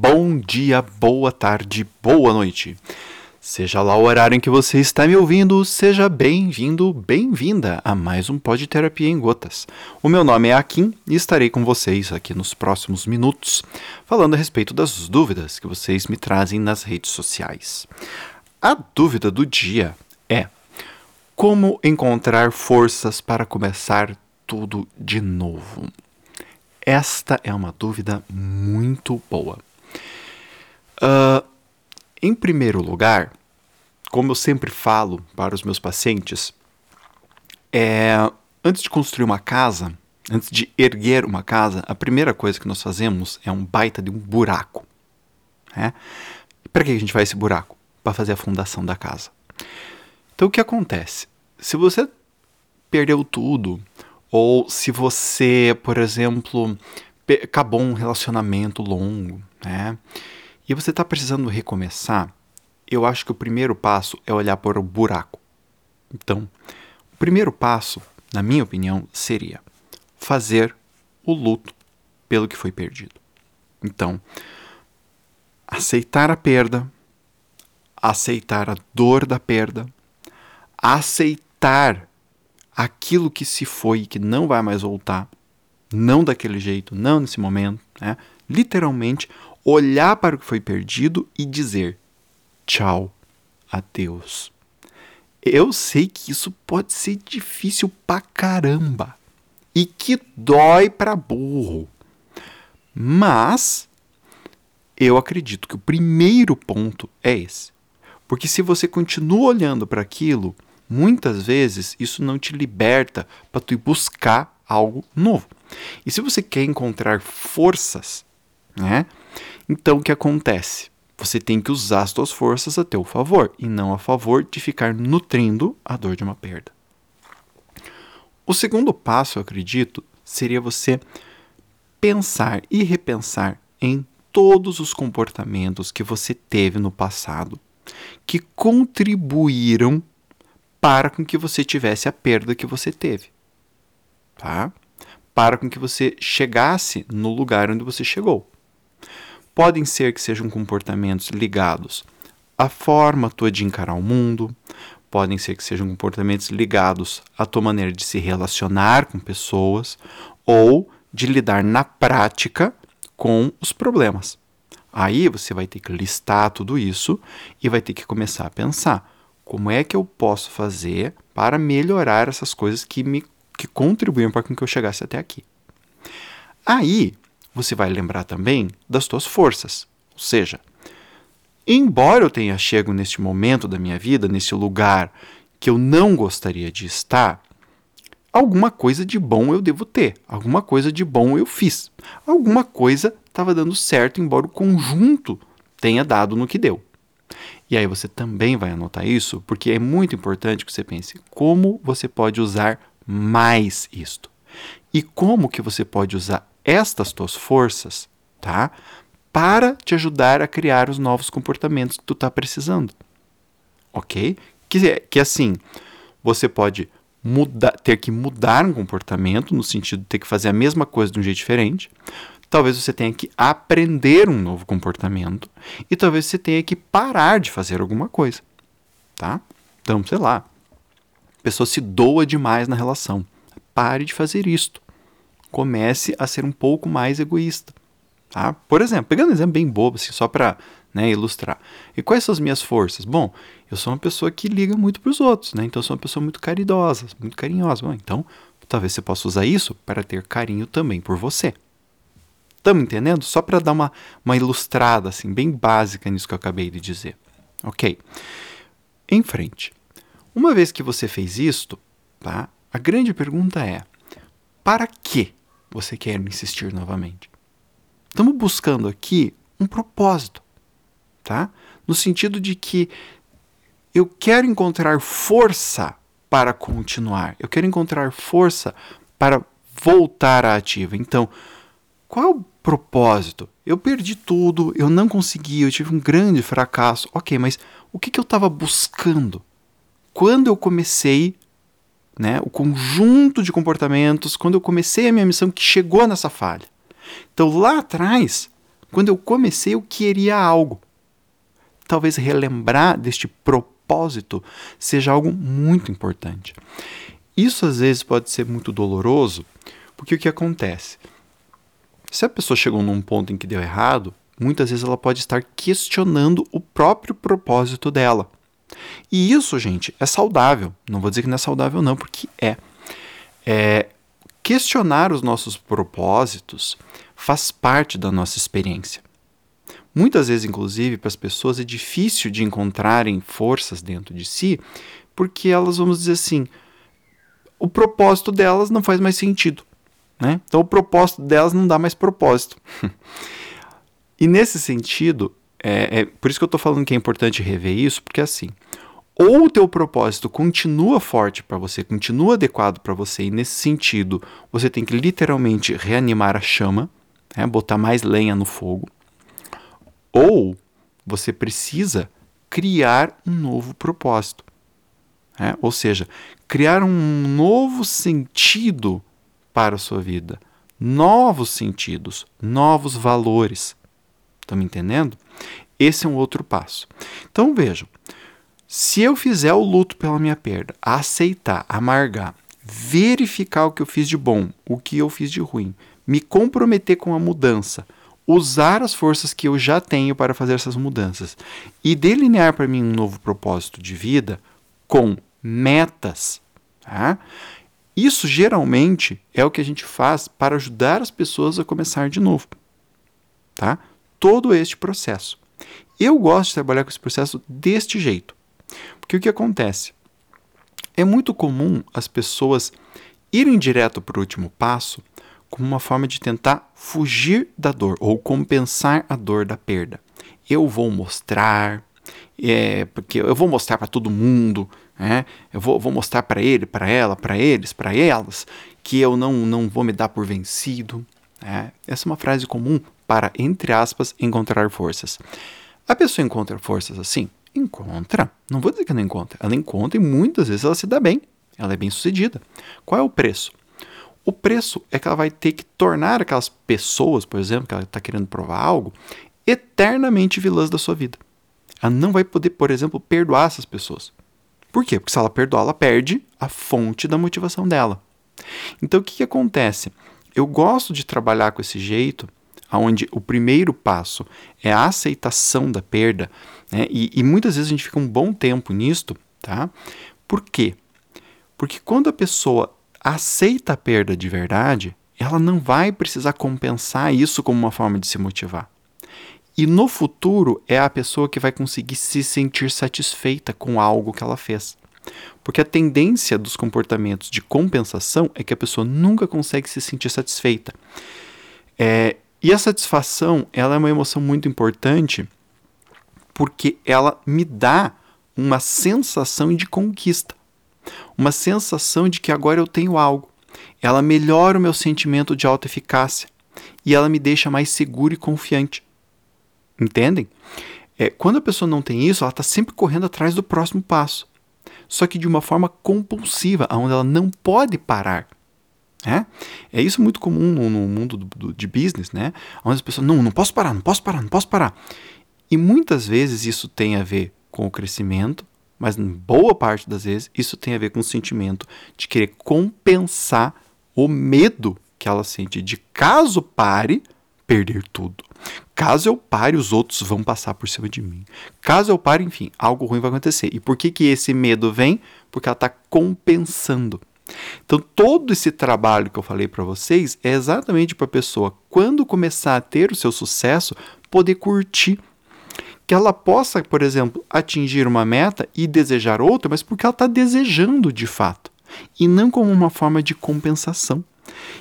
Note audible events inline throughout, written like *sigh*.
bom dia, boa tarde, boa noite. Seja lá o horário em que você está me ouvindo, seja bem-vindo, bem-vinda a mais um Pod Terapia em Gotas. O meu nome é Akin e estarei com vocês aqui nos próximos minutos, falando a respeito das dúvidas que vocês me trazem nas redes sociais. A dúvida do dia é: como encontrar forças para começar tudo de novo? Esta é uma dúvida muito boa. Uh, em primeiro lugar, como eu sempre falo para os meus pacientes, é, antes de construir uma casa, antes de erguer uma casa, a primeira coisa que nós fazemos é um baita de um buraco. Né? Para que a gente faz esse buraco? Para fazer a fundação da casa. Então o que acontece? Se você perdeu tudo, ou se você, por exemplo, acabou um relacionamento longo, né? E você está precisando recomeçar, eu acho que o primeiro passo é olhar para o buraco. Então, o primeiro passo, na minha opinião, seria fazer o luto pelo que foi perdido. Então, aceitar a perda, aceitar a dor da perda, aceitar aquilo que se foi e que não vai mais voltar, não daquele jeito, não nesse momento, né? literalmente olhar para o que foi perdido e dizer tchau, adeus. Eu sei que isso pode ser difícil pra caramba e que dói pra burro. Mas eu acredito que o primeiro ponto é esse. Porque se você continua olhando para aquilo, muitas vezes isso não te liberta para tu ir buscar algo novo. E se você quer encontrar forças, né? Então o que acontece? Você tem que usar as suas forças a teu favor e não a favor de ficar nutrindo a dor de uma perda. O segundo passo, eu acredito, seria você pensar e repensar em todos os comportamentos que você teve no passado que contribuíram para com que você tivesse a perda que você teve. Tá? Para com que você chegasse no lugar onde você chegou. Podem ser que sejam comportamentos ligados à forma tua de encarar o mundo, podem ser que sejam comportamentos ligados à tua maneira de se relacionar com pessoas ou de lidar na prática com os problemas. Aí você vai ter que listar tudo isso e vai ter que começar a pensar como é que eu posso fazer para melhorar essas coisas que me que contribuíram para que eu chegasse até aqui. Aí você vai lembrar também das tuas forças. Ou seja, embora eu tenha chego neste momento da minha vida, nesse lugar que eu não gostaria de estar, alguma coisa de bom eu devo ter, alguma coisa de bom eu fiz, alguma coisa estava dando certo, embora o conjunto tenha dado no que deu. E aí você também vai anotar isso, porque é muito importante que você pense como você pode usar mais isto. E como que você pode usar estas tuas forças, tá? Para te ajudar a criar os novos comportamentos que tu está precisando. Ok? Que, que assim, você pode mudar, ter que mudar um comportamento, no sentido de ter que fazer a mesma coisa de um jeito diferente. Talvez você tenha que aprender um novo comportamento e talvez você tenha que parar de fazer alguma coisa, tá? Então, sei lá, a pessoa se doa demais na relação. Pare de fazer isto. Comece a ser um pouco mais egoísta, tá? Por exemplo, pegando um exemplo bem bobo, assim, só para né, ilustrar. E quais são as minhas forças? Bom, eu sou uma pessoa que liga muito para os outros, né? Então eu sou uma pessoa muito caridosa, muito carinhosa. Bom, então, talvez você possa usar isso para ter carinho também por você. Estamos entendendo? Só para dar uma, uma ilustrada assim, bem básica nisso que eu acabei de dizer. Ok. Em frente. Uma vez que você fez isto, tá? a grande pergunta é: para que você quer insistir novamente? Estamos buscando aqui um propósito, tá? No sentido de que eu quero encontrar força para continuar, eu quero encontrar força para voltar à ativa. Então, qual é o propósito? Eu perdi tudo, eu não consegui, eu tive um grande fracasso. Ok, mas o que, que eu estava buscando? Quando eu comecei, né, o conjunto de comportamentos, quando eu comecei a minha missão que chegou nessa falha. Então lá atrás, Quando eu comecei, eu queria algo. Talvez relembrar deste propósito seja algo muito importante. Isso às vezes pode ser muito doloroso, porque o que acontece? Se a pessoa chegou num ponto em que deu errado, muitas vezes ela pode estar questionando o próprio propósito dela. E isso, gente, é saudável. Não vou dizer que não é saudável, não, porque é. é questionar os nossos propósitos faz parte da nossa experiência. Muitas vezes, inclusive, para as pessoas é difícil de encontrarem forças dentro de si, porque elas, vamos dizer assim, o propósito delas não faz mais sentido. Né? Então, o propósito delas não dá mais propósito. *laughs* e nesse sentido, é, é, por isso que eu estou falando que é importante rever isso, porque assim, ou o teu propósito continua forte para você, continua adequado para você, e nesse sentido você tem que literalmente reanimar a chama, né, botar mais lenha no fogo, ou você precisa criar um novo propósito. Né? Ou seja, criar um novo sentido para a sua vida, novos sentidos, novos valores. Estão me entendendo? Esse é um outro passo. Então vejam, se eu fizer o luto pela minha perda, aceitar, amargar, verificar o que eu fiz de bom, o que eu fiz de ruim, me comprometer com a mudança, usar as forças que eu já tenho para fazer essas mudanças e delinear para mim um novo propósito de vida com metas. Tá? Isso geralmente é o que a gente faz para ajudar as pessoas a começar de novo. Tá? Todo este processo. Eu gosto de trabalhar com esse processo deste jeito. Porque o que acontece? É muito comum as pessoas irem direto para o último passo como uma forma de tentar fugir da dor ou compensar a dor da perda. Eu vou mostrar, é, porque eu vou mostrar para todo mundo, né? eu vou, vou mostrar para ele, para ela, para eles, para elas, que eu não, não vou me dar por vencido. Né? Essa é uma frase comum para, entre aspas, encontrar forças. A pessoa encontra forças assim? Encontra. Não vou dizer que não encontra. Ela encontra e muitas vezes ela se dá bem. Ela é bem sucedida. Qual é o preço? O preço é que ela vai ter que tornar aquelas pessoas, por exemplo, que ela está querendo provar algo, eternamente vilãs da sua vida. Ela não vai poder, por exemplo, perdoar essas pessoas. Por quê? Porque se ela perdoar, ela perde a fonte da motivação dela. Então o que, que acontece? Eu gosto de trabalhar com esse jeito, onde o primeiro passo é a aceitação da perda, né? e, e muitas vezes a gente fica um bom tempo nisto, tá? Por quê? Porque quando a pessoa aceita a perda de verdade, ela não vai precisar compensar isso como uma forma de se motivar. E no futuro é a pessoa que vai conseguir se sentir satisfeita com algo que ela fez. Porque a tendência dos comportamentos de compensação é que a pessoa nunca consegue se sentir satisfeita. É, e a satisfação ela é uma emoção muito importante porque ela me dá uma sensação de conquista uma sensação de que agora eu tenho algo. Ela melhora o meu sentimento de alta eficácia e ela me deixa mais seguro e confiante. Entendem? É, quando a pessoa não tem isso, ela está sempre correndo atrás do próximo passo. Só que de uma forma compulsiva, onde ela não pode parar. É, é isso muito comum no, no mundo do, do, de business, né? Onde as pessoas, não, não posso parar, não posso parar, não posso parar. E muitas vezes isso tem a ver com o crescimento, mas boa parte das vezes isso tem a ver com o sentimento de querer compensar o medo que ela sente de caso pare, perder tudo. Caso eu pare, os outros vão passar por cima de mim. Caso eu pare, enfim, algo ruim vai acontecer. E por que, que esse medo vem? Porque ela está compensando. Então, todo esse trabalho que eu falei para vocês é exatamente para a pessoa, quando começar a ter o seu sucesso, poder curtir que ela possa, por exemplo, atingir uma meta e desejar outra, mas porque ela está desejando de fato, e não como uma forma de compensação.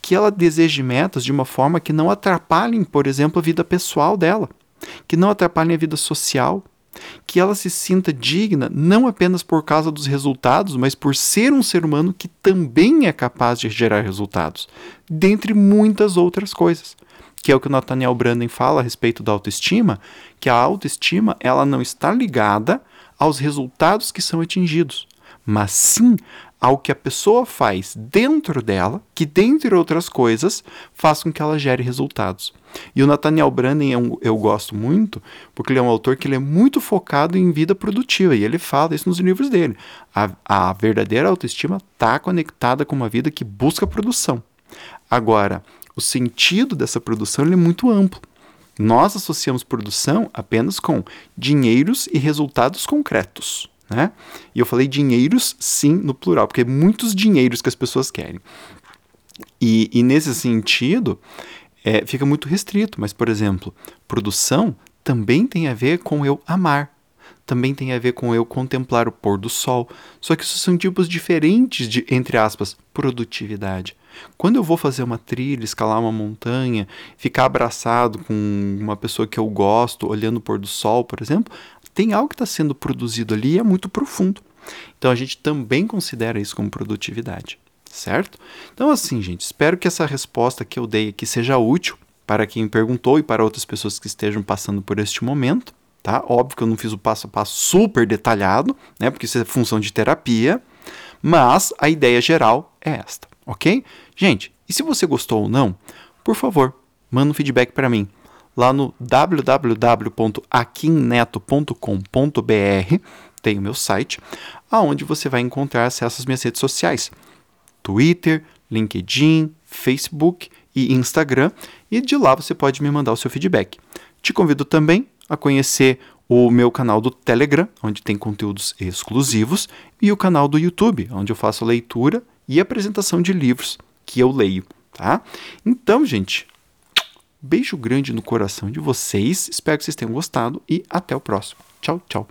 Que ela deseje metas de uma forma que não atrapalhem, por exemplo, a vida pessoal dela, que não atrapalhem a vida social, que ela se sinta digna não apenas por causa dos resultados, mas por ser um ser humano que também é capaz de gerar resultados, dentre muitas outras coisas que é o que o Nathaniel Branden fala a respeito da autoestima, que a autoestima ela não está ligada aos resultados que são atingidos, mas sim ao que a pessoa faz dentro dela, que, dentre outras coisas, faz com que ela gere resultados. E o Nathaniel Branden eu, eu gosto muito, porque ele é um autor que ele é muito focado em vida produtiva, e ele fala isso nos livros dele. A, a verdadeira autoestima está conectada com uma vida que busca produção. Agora, o sentido dessa produção é muito amplo. Nós associamos produção apenas com dinheiros e resultados concretos. Né? E eu falei dinheiros, sim, no plural, porque é muitos dinheiros que as pessoas querem. E, e nesse sentido, é, fica muito restrito. Mas, por exemplo, produção também tem a ver com eu amar. Também tem a ver com eu contemplar o pôr do sol. Só que isso são tipos diferentes de, entre aspas, produtividade. Quando eu vou fazer uma trilha, escalar uma montanha, ficar abraçado com uma pessoa que eu gosto, olhando o pôr do sol, por exemplo, tem algo que está sendo produzido ali e é muito profundo. Então a gente também considera isso como produtividade, certo? Então, assim, gente, espero que essa resposta que eu dei aqui seja útil para quem perguntou e para outras pessoas que estejam passando por este momento. Tá? Óbvio que eu não fiz o passo a passo super detalhado, né? Porque isso é função de terapia, mas a ideia geral é esta, ok? Gente, e se você gostou ou não, por favor, manda um feedback para mim lá no www.aquinneto.com.br, tem o meu site, aonde você vai encontrar acesso às minhas redes sociais: Twitter, LinkedIn, Facebook e Instagram, e de lá você pode me mandar o seu feedback. Te convido também a conhecer o meu canal do Telegram, onde tem conteúdos exclusivos, e o canal do YouTube, onde eu faço leitura e apresentação de livros que eu leio, tá? Então, gente, Beijo grande no coração de vocês. Espero que vocês tenham gostado e até o próximo. Tchau, tchau.